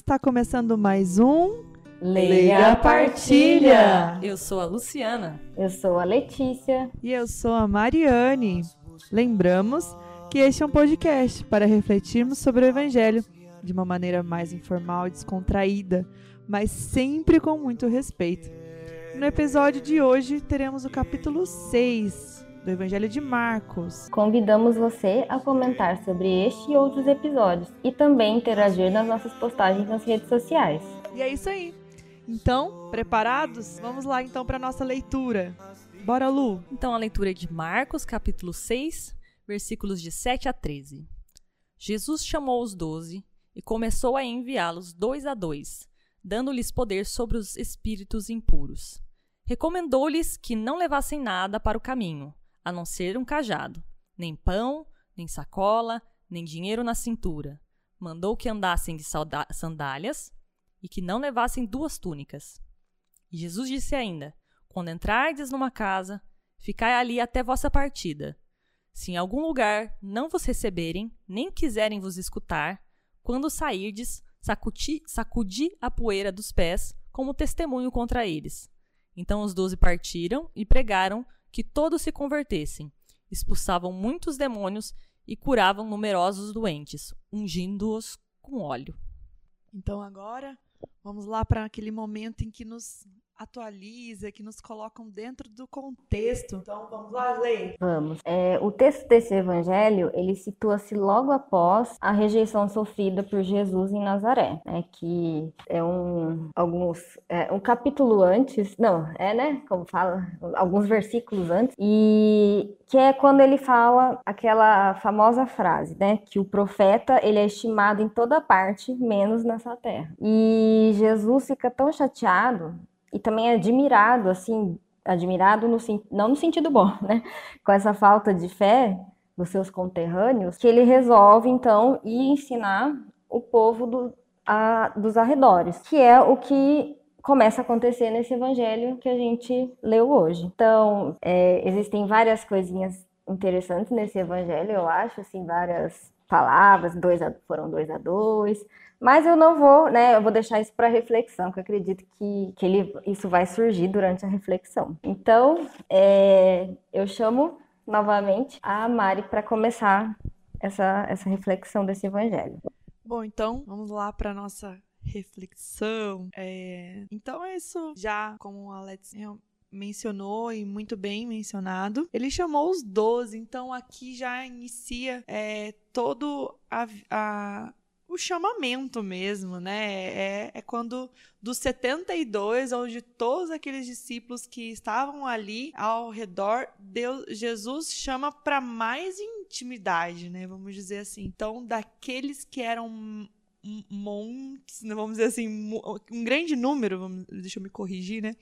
está começando mais um Leia a Partilha! Eu sou a Luciana. Eu sou a Letícia. E eu sou a Mariane. Lembramos que este é um podcast para refletirmos sobre o Evangelho de uma maneira mais informal e descontraída, mas sempre com muito respeito. No episódio de hoje teremos o capítulo 6 do Evangelho de Marcos. Convidamos você a comentar sobre este e outros episódios e também interagir nas nossas postagens nas redes sociais. E é isso aí. Então, preparados? Vamos lá então para nossa leitura. Bora, Lu. Então a leitura é de Marcos, capítulo 6, versículos de 7 a 13. Jesus chamou os doze e começou a enviá-los dois a dois, dando-lhes poder sobre os espíritos impuros. Recomendou-lhes que não levassem nada para o caminho, a não ser um cajado, nem pão, nem sacola, nem dinheiro na cintura. Mandou que andassem de sandálias e que não levassem duas túnicas. E Jesus disse ainda: Quando entrardes numa casa, ficai ali até vossa partida. Se em algum lugar não vos receberem, nem quiserem vos escutar, quando sairdes, sacudi, sacudi a poeira dos pés como testemunho contra eles. Então os doze partiram e pregaram que todos se convertessem, expulsavam muitos demônios e curavam numerosos doentes, ungindo-os com óleo. Então agora vamos lá para aquele momento em que nos atualiza, que nos colocam dentro do contexto. Então, vamos lá, Lei? Vamos. É, o texto desse evangelho, ele situa-se logo após a rejeição sofrida por Jesus em Nazaré, né, que é um, alguns, é, um capítulo antes, não, é, né, como fala, alguns versículos antes, e que é quando ele fala aquela famosa frase, né, que o profeta, ele é estimado em toda parte, menos nessa terra. E Jesus fica tão chateado e também admirado, assim, admirado no, não no sentido bom, né? Com essa falta de fé dos seus conterrâneos, que ele resolve, então, ir ensinar o povo do, a, dos arredores, que é o que começa a acontecer nesse evangelho que a gente leu hoje. Então, é, existem várias coisinhas interessantes nesse evangelho, eu acho, assim, várias palavras, dois a, foram dois a dois, mas eu não vou, né? Eu vou deixar isso para reflexão, que eu acredito que, que ele, isso vai surgir durante a reflexão. Então, é, eu chamo novamente a Mari para começar essa, essa reflexão desse evangelho. Bom, então vamos lá para nossa reflexão. É, então é isso. Já como a Alex mencionou e muito bem mencionado. Ele chamou os 12, então aqui já inicia é, todo a, a, o chamamento mesmo, né? É, é quando dos 72, onde todos aqueles discípulos que estavam ali ao redor, Deus, Jesus chama para mais intimidade, né? Vamos dizer assim. Então, daqueles que eram montes, né? vamos dizer assim, um grande número, vamos, deixa eu me corrigir, né?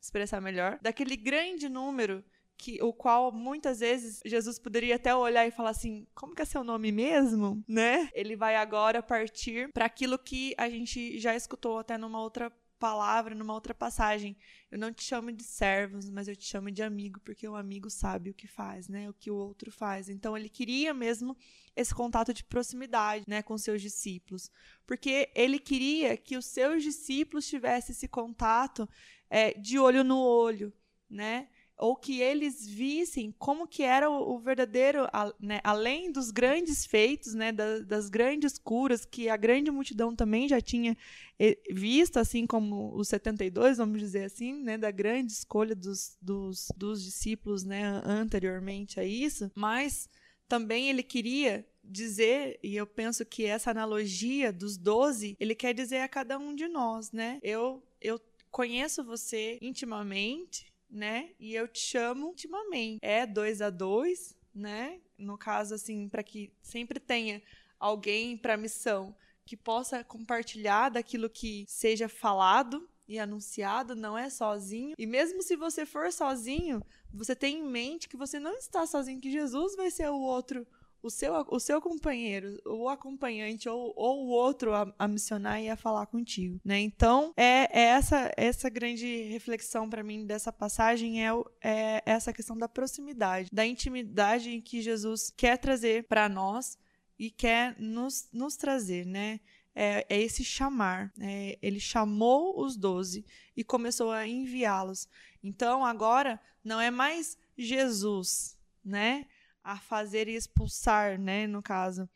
Expressar melhor. Daquele grande número que o qual muitas vezes Jesus poderia até olhar e falar assim, como que é seu nome mesmo, né? Ele vai agora partir para aquilo que a gente já escutou até numa outra palavra, numa outra passagem. Eu não te chamo de servos, mas eu te chamo de amigo, porque o amigo sabe o que faz, né? O que o outro faz. Então ele queria mesmo esse contato de proximidade, né, com seus discípulos, porque ele queria que os seus discípulos tivessem esse contato é, de olho no olho, né? Ou que eles vissem como que era o, verdadeiro, né, além dos grandes feitos, né, das, das, grandes curas que a grande multidão também já tinha eh, visto, assim como os 72, vamos dizer assim, né, da grande escolha dos, dos, dos discípulos né, anteriormente a isso, mas também ele queria dizer, e eu penso que essa analogia dos 12, ele quer dizer a cada um de nós, né? Eu, eu conheço você intimamente, né? E eu te chamo intimamente. É dois a dois, né? No caso, assim, para que sempre tenha alguém para missão que possa compartilhar daquilo que seja falado e anunciado, não é sozinho. E mesmo se você for sozinho, você tem em mente que você não está sozinho, que Jesus vai ser o outro o seu, o seu companheiro, o acompanhante ou, ou o outro a, a missionar e a falar contigo, né? Então, é, é essa essa grande reflexão para mim dessa passagem é, é essa questão da proximidade, da intimidade que Jesus quer trazer para nós e quer nos, nos trazer, né? é, é esse chamar. É, ele chamou os doze e começou a enviá-los. Então agora não é mais Jesus, né? A fazer e expulsar, né? No caso.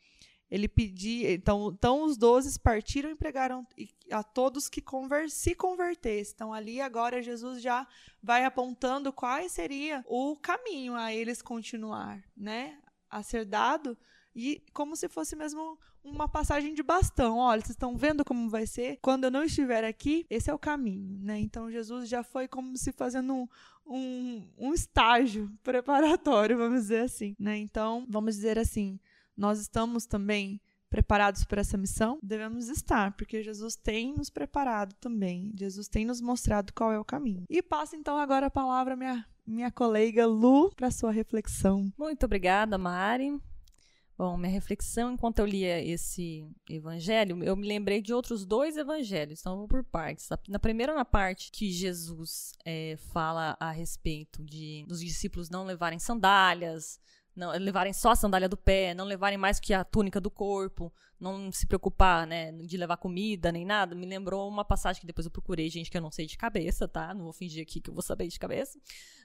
Ele pedia. Então, então os doze partiram e pregaram a todos que conver, se convertessem. Então, ali agora Jesus já vai apontando qual seria o caminho a eles continuar, né? A ser dado e como se fosse mesmo uma passagem de bastão. Olha, vocês estão vendo como vai ser? Quando eu não estiver aqui, esse é o caminho, né? Então Jesus já foi como se fazendo um, um, um estágio preparatório, vamos dizer assim, né? Então, vamos dizer assim, nós estamos também preparados para essa missão? Devemos estar, porque Jesus tem nos preparado também. Jesus tem nos mostrado qual é o caminho. E passo então agora a palavra à minha, minha colega Lu para sua reflexão. Muito obrigada, Mari. Bom, minha reflexão enquanto eu lia esse evangelho, eu me lembrei de outros dois evangelhos, então eu vou por partes. Na primeira na parte que Jesus é, fala a respeito de dos discípulos não levarem sandálias, não levarem só a sandália do pé, não levarem mais que a túnica do corpo, não se preocupar, né, de levar comida nem nada, me lembrou uma passagem que depois eu procurei, gente, que eu não sei de cabeça, tá? Não vou fingir aqui que eu vou saber de cabeça,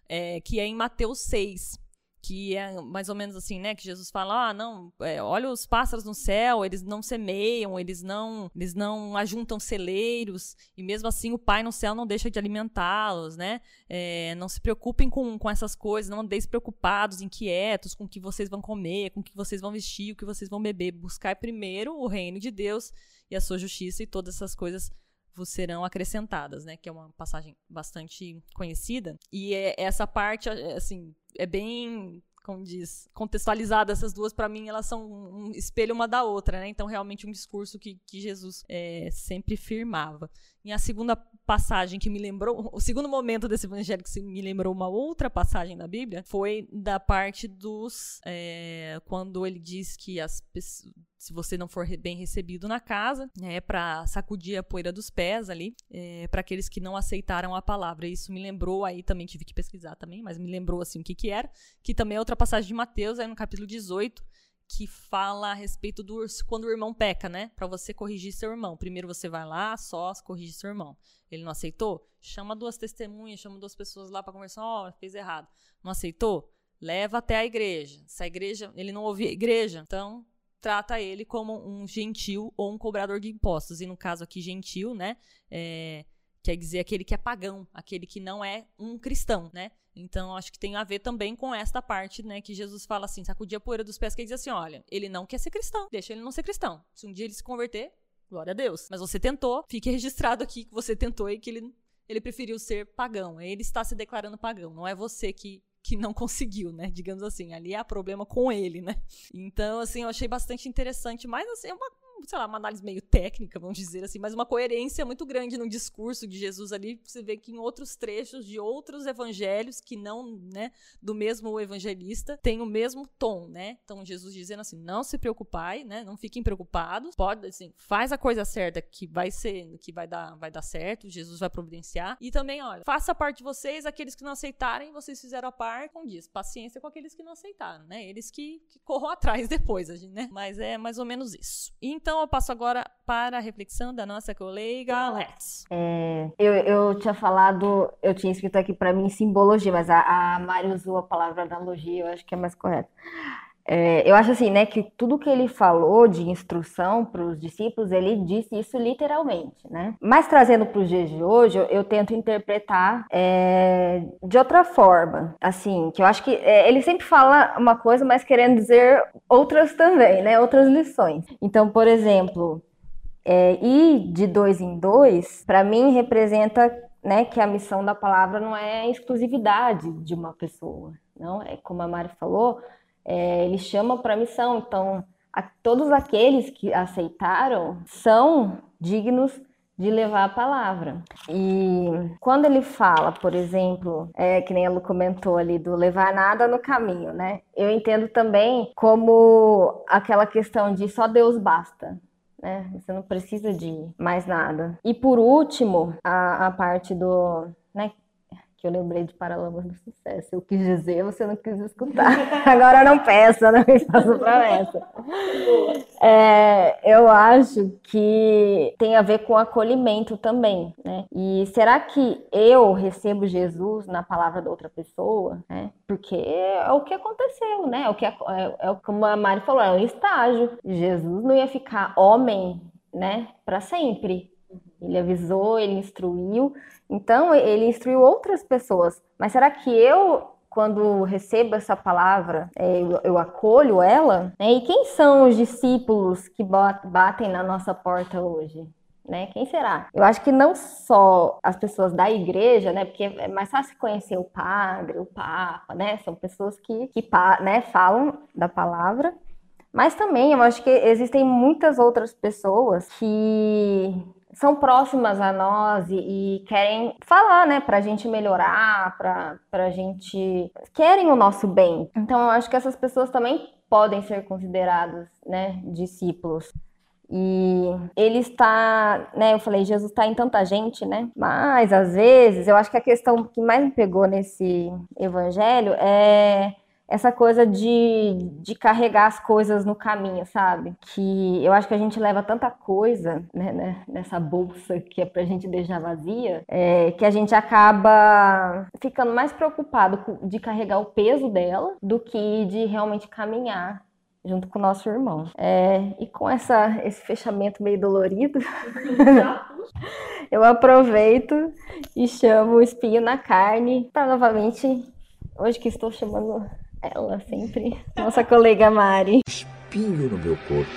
é, que é em Mateus 6, que é mais ou menos assim, né? Que Jesus fala, ah, não, é, olha os pássaros no céu, eles não semeiam, eles não, eles não ajuntam celeiros, e mesmo assim o Pai no céu não deixa de alimentá-los, né? É, não se preocupem com, com essas coisas, não andeis preocupados, inquietos com o que vocês vão comer, com o que vocês vão vestir, o que vocês vão beber. Buscai primeiro o reino de Deus e a sua justiça e todas essas coisas vos serão acrescentadas, né? Que é uma passagem bastante conhecida. E é, essa parte, assim, é bem como diz, contextualizada essas duas, para mim, elas são um espelho uma da outra, né? Então, realmente, um discurso que, que Jesus é, sempre firmava. E a segunda passagem que me lembrou, o segundo momento desse evangelho que me lembrou uma outra passagem da Bíblia, foi da parte dos. É, quando ele diz que as pessoas se você não for bem recebido na casa, é para sacudir a poeira dos pés ali, é, para aqueles que não aceitaram a palavra. Isso me lembrou aí também tive que pesquisar também, mas me lembrou assim o que que era, que também é outra passagem de Mateus, aí no capítulo 18, que fala a respeito do quando o irmão peca, né? Para você corrigir seu irmão. Primeiro você vai lá, só corrige seu irmão. Ele não aceitou? Chama duas testemunhas, chama duas pessoas lá para conversar, ó, oh, fez errado. Não aceitou? Leva até a igreja. Se a igreja, ele não ouvir a igreja, então trata ele como um gentil ou um cobrador de impostos. E no caso aqui, gentil, né? É, quer dizer aquele que é pagão, aquele que não é um cristão, né? Então, acho que tem a ver também com esta parte, né? Que Jesus fala assim, sacudir a poeira dos pés, que diz assim, olha, ele não quer ser cristão, deixa ele não ser cristão. Se um dia ele se converter, glória a Deus. Mas você tentou, fique registrado aqui que você tentou e que ele, ele preferiu ser pagão. Ele está se declarando pagão, não é você que que não conseguiu, né? Digamos assim, ali há problema com ele, né? Então, assim, eu achei bastante interessante, mas assim, é uma sei lá, uma análise meio técnica, vamos dizer assim, mas uma coerência muito grande no discurso de Jesus ali. Você vê que em outros trechos de outros evangelhos, que não, né, do mesmo evangelista, tem o mesmo tom, né? Então, Jesus dizendo assim: não se preocupai, né? Não fiquem preocupados. Pode, assim, faz a coisa certa que vai ser, que vai dar, vai dar certo, Jesus vai providenciar. E também, olha, faça a parte de vocês, aqueles que não aceitarem, vocês fizeram a parte, como diz, paciência com aqueles que não aceitaram, né? Eles que, que corram atrás depois, né? Mas é mais ou menos isso. Então, então eu passo agora para a reflexão da nossa colega Alex. É, eu, eu tinha falado, eu tinha escrito aqui para mim simbologia, mas a, a Mari usou a palavra analogia, eu acho que é mais correto. É, eu acho assim, né, que tudo que ele falou de instrução para os discípulos, ele disse isso literalmente, né? Mas trazendo para os dias de hoje, eu, eu tento interpretar é, de outra forma, assim, que eu acho que é, ele sempre fala uma coisa, mas querendo dizer outras também, né? Outras lições. Então, por exemplo, é, ir de dois em dois, para mim representa, né, que a missão da palavra não é exclusividade de uma pessoa, não é como a Mari falou é, ele chama para a missão. Então, a, todos aqueles que aceitaram são dignos de levar a palavra. E quando ele fala, por exemplo, é, que nem ela comentou ali, do levar nada no caminho, né? Eu entendo também como aquela questão de só Deus basta. Né? Você não precisa de mais nada. E por último, a, a parte do. Né, eu lembrei de Paralamas do Sucesso. Eu quis dizer, você não quis escutar. Agora não peça, não me faça promessa. É, eu acho que tem a ver com acolhimento também, né? E será que eu recebo Jesus na palavra da outra pessoa, né? Porque é o que aconteceu, né? É o que é, é como a Mari falou, é um estágio. Jesus não ia ficar homem, né, para sempre. Ele avisou, ele instruiu. Então, ele instruiu outras pessoas. Mas será que eu quando recebo essa palavra, é, eu, acolho ela? Né? E quem são os discípulos que batem na nossa porta hoje? Né? Quem será? Eu acho que não só as pessoas da igreja, né? Porque é mais fácil conhecer o padre, o papa, né? São pessoas que, que né, falam da palavra. Mas também eu acho que existem muitas outras pessoas que são próximas a nós e, e querem falar, né, pra gente melhorar, pra, pra gente. querem o nosso bem. Então eu acho que essas pessoas também podem ser consideradas, né, discípulos. E ele está, né? Eu falei, Jesus está em tanta gente, né? Mas às vezes eu acho que a questão que mais me pegou nesse evangelho é essa coisa de, de carregar as coisas no caminho, sabe? Que eu acho que a gente leva tanta coisa né, né, nessa bolsa que é pra gente deixar vazia, é, que a gente acaba ficando mais preocupado de carregar o peso dela do que de realmente caminhar junto com o nosso irmão. É, e com essa, esse fechamento meio dolorido, eu aproveito e chamo o espinho na carne para novamente, hoje que estou chamando ela sempre, nossa colega Mari. Espinho no meu corpo.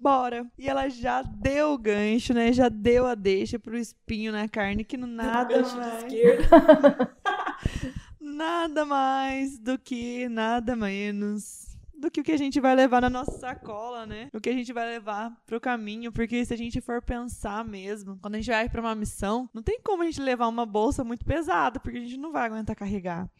Bora. E ela já deu o gancho, né? Já deu a deixa pro espinho na carne, que não nada mais. nada mais do que nada menos do que o que a gente vai levar na nossa sacola, né? O que a gente vai levar pro caminho, porque se a gente for pensar mesmo, quando a gente vai para uma missão, não tem como a gente levar uma bolsa muito pesada, porque a gente não vai aguentar carregar.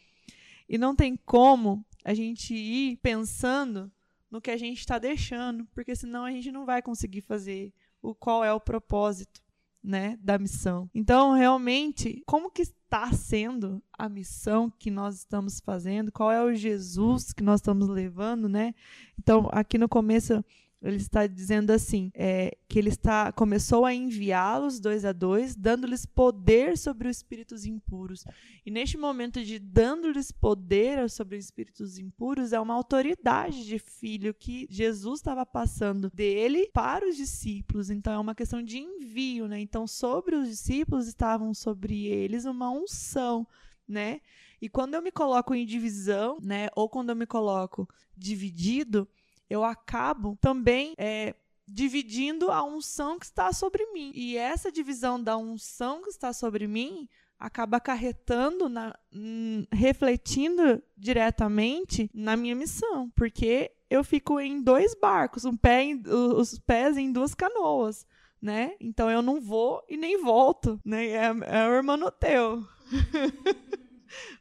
E não tem como a gente ir pensando no que a gente está deixando, porque senão a gente não vai conseguir fazer o qual é o propósito, né, da missão. Então, realmente, como que está sendo a missão que nós estamos fazendo? Qual é o Jesus que nós estamos levando, né? Então, aqui no começo ele está dizendo assim, é, que ele está começou a enviá-los dois a dois, dando-lhes poder sobre os espíritos impuros. E neste momento de dando-lhes poder sobre os espíritos impuros, é uma autoridade de filho que Jesus estava passando dele para os discípulos. Então é uma questão de envio, né? Então sobre os discípulos estavam sobre eles uma unção, né? E quando eu me coloco em divisão, né, ou quando eu me coloco dividido, eu acabo também é, dividindo a unção que está sobre mim. E essa divisão da unção que está sobre mim acaba acarretando, na, hum, refletindo diretamente na minha missão, porque eu fico em dois barcos, um pé em, os pés em duas canoas, né? Então eu não vou e nem volto, né? É, é o irmão teu.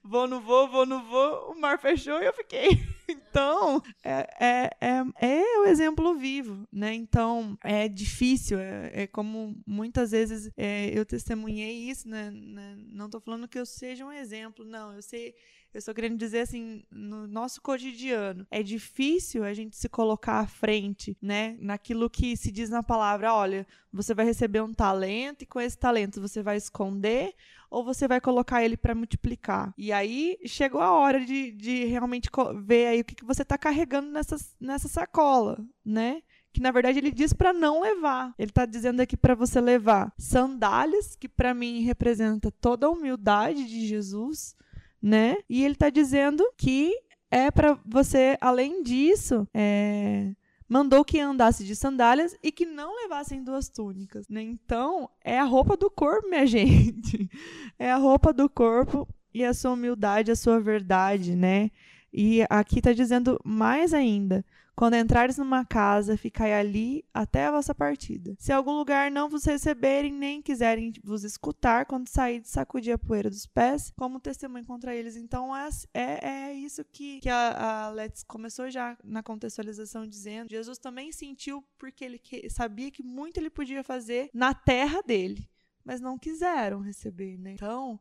vou, não vou, vou, não vou, o mar fechou e eu fiquei. Então, é, é, é, é, o exemplo vivo, né? Então, é difícil, é, é como muitas vezes é, eu testemunhei isso, né? né? Não estou falando que eu seja um exemplo, não, eu sei eu estou querendo dizer assim, no nosso cotidiano, é difícil a gente se colocar à frente, né? Naquilo que se diz na palavra, olha, você vai receber um talento e com esse talento você vai esconder ou você vai colocar ele para multiplicar. E aí chegou a hora de, de realmente ver aí o que, que você está carregando nessa, nessa sacola, né? que na verdade ele diz para não levar. Ele está dizendo aqui para você levar sandálias, que para mim representa toda a humildade de Jesus, né? E ele está dizendo que é para você, além disso, é, mandou que andasse de sandálias e que não levassem duas túnicas. Né? Então, é a roupa do corpo, minha gente. É a roupa do corpo e a sua humildade, a sua verdade, né? E aqui está dizendo mais ainda: quando entrares numa casa, ficai ali até a vossa partida. Se algum lugar não vos receberem, nem quiserem vos escutar, quando sair, sacudir a poeira dos pés, como testemunho contra eles. Então, é, é, é isso que, que a, a Let's começou já na contextualização dizendo. Jesus também sentiu porque ele que, sabia que muito ele podia fazer na terra dele mas não quiseram receber, né? Então,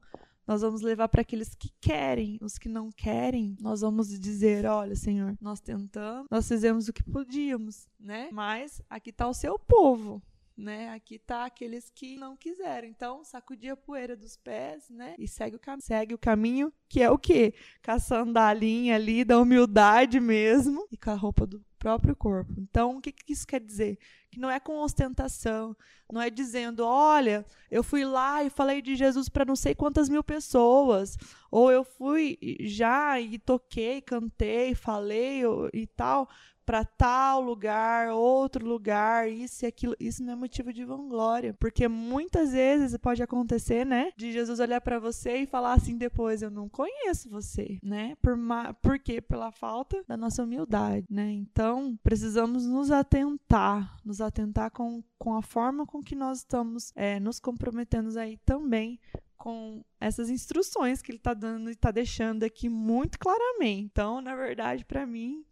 nós vamos levar para aqueles que querem, os que não querem, nós vamos dizer, olha, Senhor, nós tentamos, nós fizemos o que podíamos, né? Mas aqui está o seu povo, né? Aqui tá aqueles que não quiseram. Então, sacudir a poeira dos pés, né? E segue o, cam segue o caminho, que é o quê? Com a sandalinha ali da humildade mesmo e com a roupa do próprio corpo. Então, o que, que isso quer dizer? Que não é com ostentação, não é dizendo, olha, eu fui lá e falei de Jesus para não sei quantas mil pessoas, ou eu fui já e toquei, cantei, falei e tal, para tal lugar, outro lugar, isso e aquilo. Isso não é motivo de vanglória, porque muitas vezes pode acontecer, né, de Jesus olhar para você e falar assim depois, eu não conheço você, né? Por ma por quê? Pela falta da nossa humildade, né? Então, precisamos nos atentar, nos atentar com, com a forma com que nós estamos é, nos comprometendo aí também com essas instruções que ele está dando e está deixando aqui muito claramente. Então, na verdade, para mim,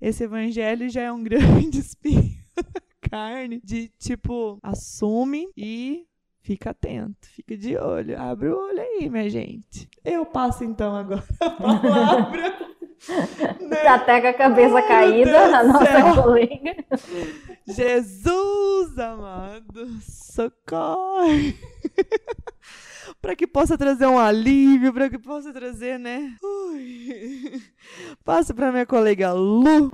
esse evangelho já é um grande espinho carne de tipo, assume e fica atento, fica de olho, abre o olho aí, minha gente. Eu passo então agora a palavra. Né? Até com a cabeça Ai, caída, a nossa céu. colega. Jesus amado, socorre para que possa trazer um alívio, para que possa trazer, né? Ui. Passa para minha colega Lu.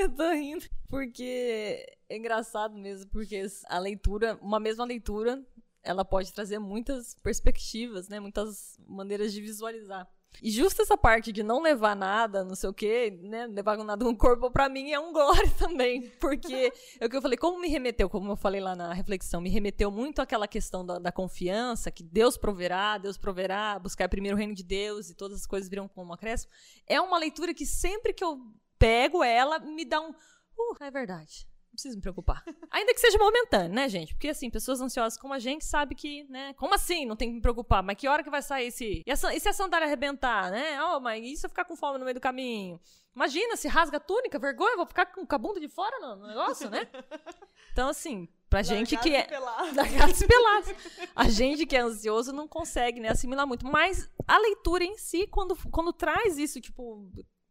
Eu tô rindo porque é engraçado mesmo, porque a leitura, uma mesma leitura, ela pode trazer muitas perspectivas, né? Muitas maneiras de visualizar. E justo essa parte de não levar nada, não sei o quê, né? Levar nada no corpo, para mim é um glória também. Porque é o que eu falei, como me remeteu, como eu falei lá na reflexão, me remeteu muito àquela questão da, da confiança, que Deus proverá, Deus proverá, buscar primeiro o reino de Deus e todas as coisas viram como acréscimo. É uma leitura que sempre que eu pego ela, me dá um. Uh, é verdade preciso me preocupar. Ainda que seja momentâneo, né, gente? Porque, assim, pessoas ansiosas como a gente sabe que, né? Como assim não tem que me preocupar? Mas que hora que vai sair esse. E, essa, e se a sandália arrebentar, né? Oh, mas e se eu ficar com fome no meio do caminho? Imagina, se rasga a túnica, vergonha, vou ficar com a bunda de fora no negócio, né? Então, assim, pra gente que é. Largados pelados. A gente que é ansioso não consegue, né, assimilar muito. Mas a leitura em si, quando, quando traz isso, tipo,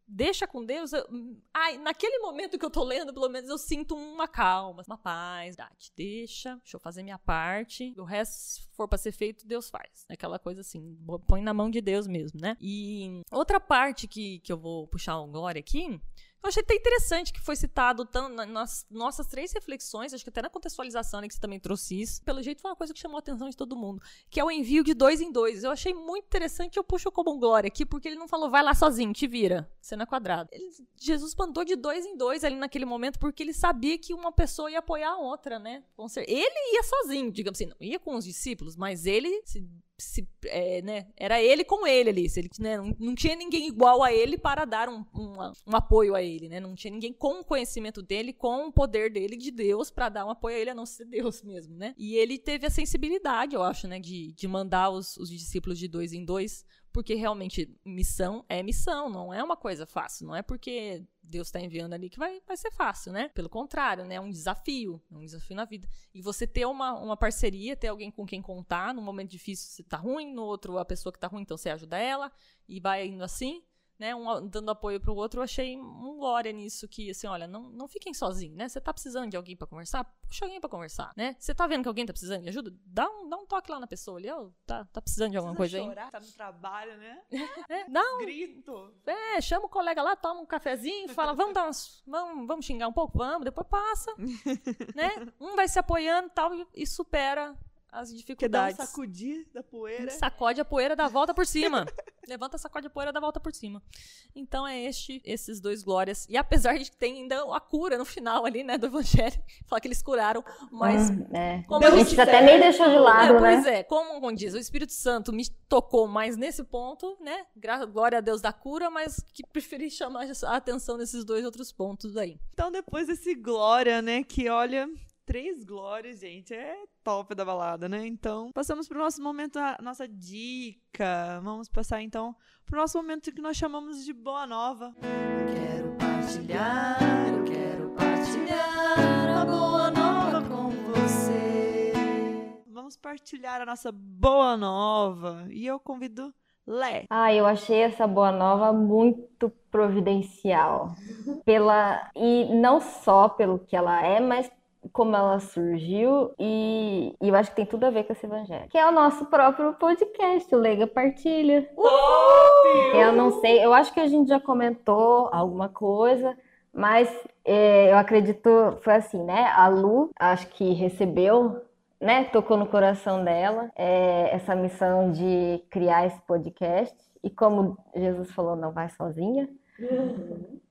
deixa com Deus. Eu, ai, naquele momento que eu tô lendo, pelo menos eu sinto uma calma, uma paz. Deixa, deixa eu fazer minha parte. O resto, se for pra ser feito, Deus faz. Aquela coisa assim, põe na mão de Deus mesmo, né? E outra parte que, que eu vou puxar glória aqui eu achei até interessante que foi citado tão, nas nossas três reflexões, acho que até na contextualização né, que você também trouxe isso. Pelo jeito foi uma coisa que chamou a atenção de todo mundo, que é o envio de dois em dois. Eu achei muito interessante, eu puxo como um glória aqui, porque ele não falou, vai lá sozinho, te vira, cena quadrada. Ele, Jesus mandou de dois em dois ali naquele momento, porque ele sabia que uma pessoa ia apoiar a outra, né? Ele ia sozinho, digamos assim, não ia com os discípulos, mas ele se se, é, né, era ele com ele ali. Ele, né, não, não, tinha ninguém igual a ele para dar um, um, um, apoio a ele, né? Não tinha ninguém com o conhecimento dele, com o poder dele de Deus para dar um apoio a ele, a não ser Deus mesmo, né? E ele teve a sensibilidade, eu acho, né, de, de mandar os, os discípulos de dois em dois porque realmente missão é missão, não é uma coisa fácil, não é porque Deus está enviando ali que vai, vai ser fácil, né? Pelo contrário, né? É um desafio, é um desafio na vida. E você ter uma, uma parceria, ter alguém com quem contar, num momento difícil você tá ruim, no outro a pessoa que tá ruim, então você ajuda ela, e vai indo assim, né, um dando apoio para o outro, eu achei um glória nisso que assim, olha, não, não fiquem sozinhos, né? Você tá precisando de alguém para conversar? Puxa alguém para conversar, né? Você tá vendo que alguém tá precisando de ajuda? Dá um, dá um toque lá na pessoa ali, ó, tá, tá precisando de alguma Precisa coisa chorar, aí. tá no trabalho, né? É, dá um grito. É, chama o colega lá, toma um cafezinho, fala, vamos dar uns, vamos, vamos xingar um pouco, vamos, depois passa, né? Um vai se apoiando tal e, e supera as dificuldades. Que dá um sacudir da poeira. Sacode a poeira, dá a volta por cima. Levanta, sacode a poeira, dá a volta por cima. Então é este, esses dois glórias. E apesar de que tem ainda a cura no final ali, né, do evangelho, fala que eles curaram, mas hum, é. como a gente até nem deixou de lado, é, né? Pois é, como diz, o Espírito Santo me tocou mais nesse ponto, né? Glória a Deus da cura, mas que preferi chamar a atenção nesses dois outros pontos aí. Então depois desse glória, né, que olha, três glórias, gente. É top da balada, né? Então, passamos para o nosso momento, a nossa dica. Vamos passar então para o nosso momento que nós chamamos de Boa Nova. Eu quero partilhar, eu quero partilhar a Boa Nova com vamos partilhar a nossa boa nova. E eu convido Lé. Ah, eu achei essa boa nova muito providencial. Pela e não só pelo que ela é, mas como ela surgiu e, e eu acho que tem tudo a ver com esse evangelho. Que é o nosso próprio podcast, o Lega Partilha. Eu não sei, eu acho que a gente já comentou alguma coisa, mas é, eu acredito, foi assim, né? A Lu, acho que recebeu, né? Tocou no coração dela é, essa missão de criar esse podcast. E como Jesus falou, não vai sozinha.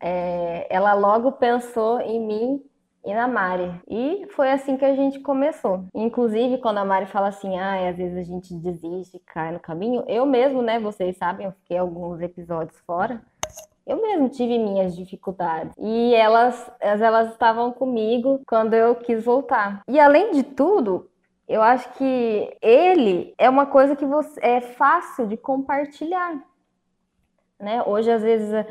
É, ela logo pensou em mim e na Mari. E foi assim que a gente começou. Inclusive, quando a Mari fala assim, ah, às vezes a gente desiste, cai no caminho, eu mesmo, né, vocês sabem, eu fiquei alguns episódios fora. Eu mesmo tive minhas dificuldades. E elas, elas estavam comigo quando eu quis voltar. E além de tudo, eu acho que ele é uma coisa que você, é fácil de compartilhar. Né? Hoje, às vezes,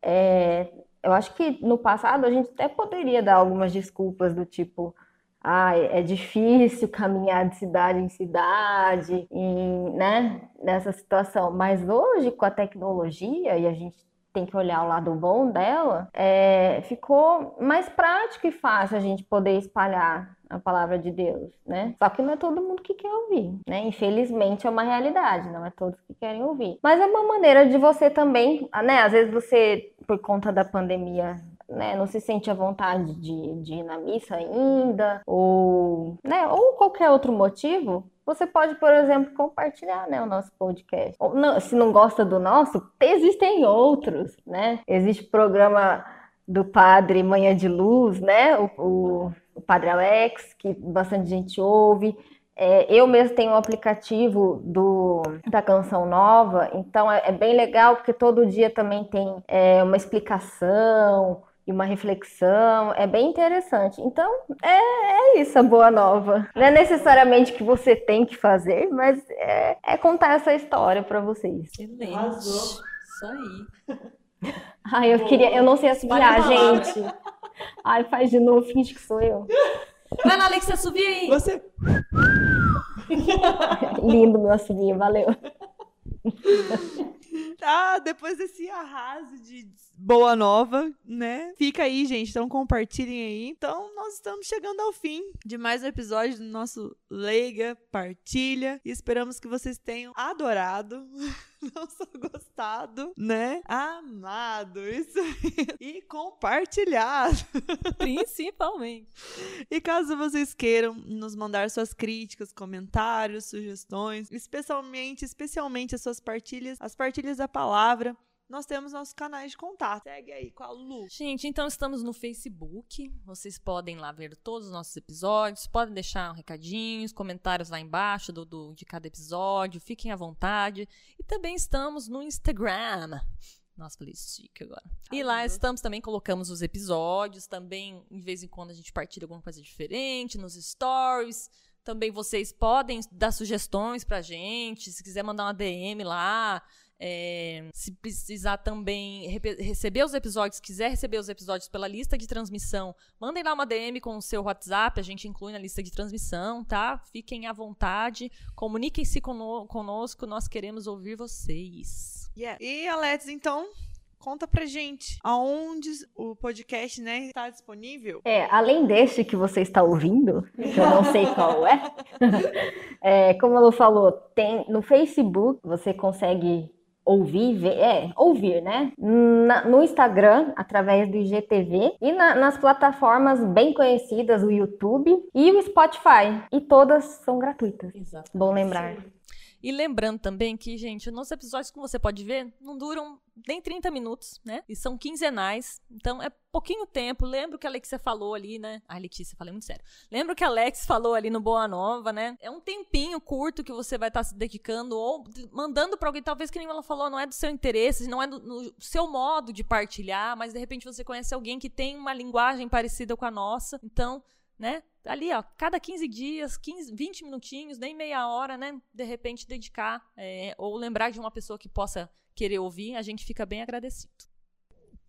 é, eu acho que no passado a gente até poderia dar algumas desculpas do tipo, ah, é difícil caminhar de cidade em cidade, em, né, nessa situação. Mas hoje, com a tecnologia, e a gente tem que olhar o lado bom dela, é, ficou mais prático e fácil a gente poder espalhar a palavra de Deus, né? Só que não é todo mundo que quer ouvir, né? Infelizmente é uma realidade, não é todos que querem ouvir. Mas é uma maneira de você também, né? Às vezes você, por conta da pandemia, né, não se sente à vontade de, de ir na missa ainda, ou, né, ou qualquer outro motivo, você pode, por exemplo, compartilhar né, o nosso podcast. Ou, não, se não gosta do nosso, existem outros, né? Existe o programa do Padre Manhã de Luz, né? O, o, o Padre Alex, que bastante gente ouve. É, eu mesmo tenho um aplicativo do, da Canção Nova, então é, é bem legal porque todo dia também tem é, uma explicação e uma reflexão, é bem interessante. Então, é, é, isso a boa nova. Não é necessariamente que você tem que fazer, mas é, é contar essa história para vocês. Excelente. Isso aí. Ai, eu Boa. queria. Eu não sei assobiar, gente. Ai, faz de novo, finge que sou eu. Vai lá, Alex, subir aí. Você. Lindo meu assobinho, valeu. Tá, depois desse arraso de boa nova, né? Fica aí, gente. Então compartilhem aí. Então, nós estamos chegando ao fim de mais um episódio do nosso Leiga Partilha. E esperamos que vocês tenham adorado. Não só gostado, né? Amado, isso aí. E compartilhado. Principalmente. E caso vocês queiram nos mandar suas críticas, comentários, sugestões, especialmente, especialmente as suas partilhas, as partilhas da palavra, nós temos nossos canais de contato. Segue aí com a Lu. Gente, então estamos no Facebook. Vocês podem lá ver todos os nossos episódios. Podem deixar um recadinhos, comentários lá embaixo do, do de cada episódio. Fiquem à vontade. E também estamos no Instagram. Nossa, falei stick agora. E lá estamos também, colocamos os episódios. Também, de vez em quando, a gente partilha alguma coisa diferente nos stories. Também vocês podem dar sugestões pra gente. Se quiser mandar uma DM lá, é, se precisar também receber os episódios, quiser receber os episódios pela lista de transmissão, mandem lá uma DM com o seu WhatsApp, a gente inclui na lista de transmissão, tá? Fiquem à vontade, comuniquem-se conosco, nós queremos ouvir vocês. Yeah. E, Alex, então, Conta pra gente aonde o podcast né, está disponível. É, além deste que você está ouvindo, que eu não sei qual é, é como ela falou, tem no Facebook você consegue ouvir, ver, é, ouvir, né? Na, no Instagram, através do IGTV e na, nas plataformas bem conhecidas, o YouTube e o Spotify. E todas são gratuitas. Exato. Bom lembrar. Sim. E lembrando também que, gente, nossos episódios, como você pode ver, não duram nem 30 minutos, né? E são quinzenais. Então é pouquinho tempo. Lembro que a Alexia falou ali, né? A Letícia, falei muito sério. Lembro que a Alex falou ali no Boa Nova, né? É um tempinho curto que você vai estar se dedicando ou mandando para alguém, talvez que nem ela falou, não é do seu interesse, não é do, do seu modo de partilhar, mas de repente você conhece alguém que tem uma linguagem parecida com a nossa. Então, né? Ali, ó, cada 15 dias, 15, 20 minutinhos, nem meia hora, né? De repente dedicar é, ou lembrar de uma pessoa que possa querer ouvir, a gente fica bem agradecido.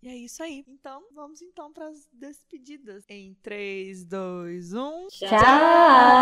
E é isso aí. Então, vamos então para as despedidas. Em 3, 2, 1. Tchau! Tchau!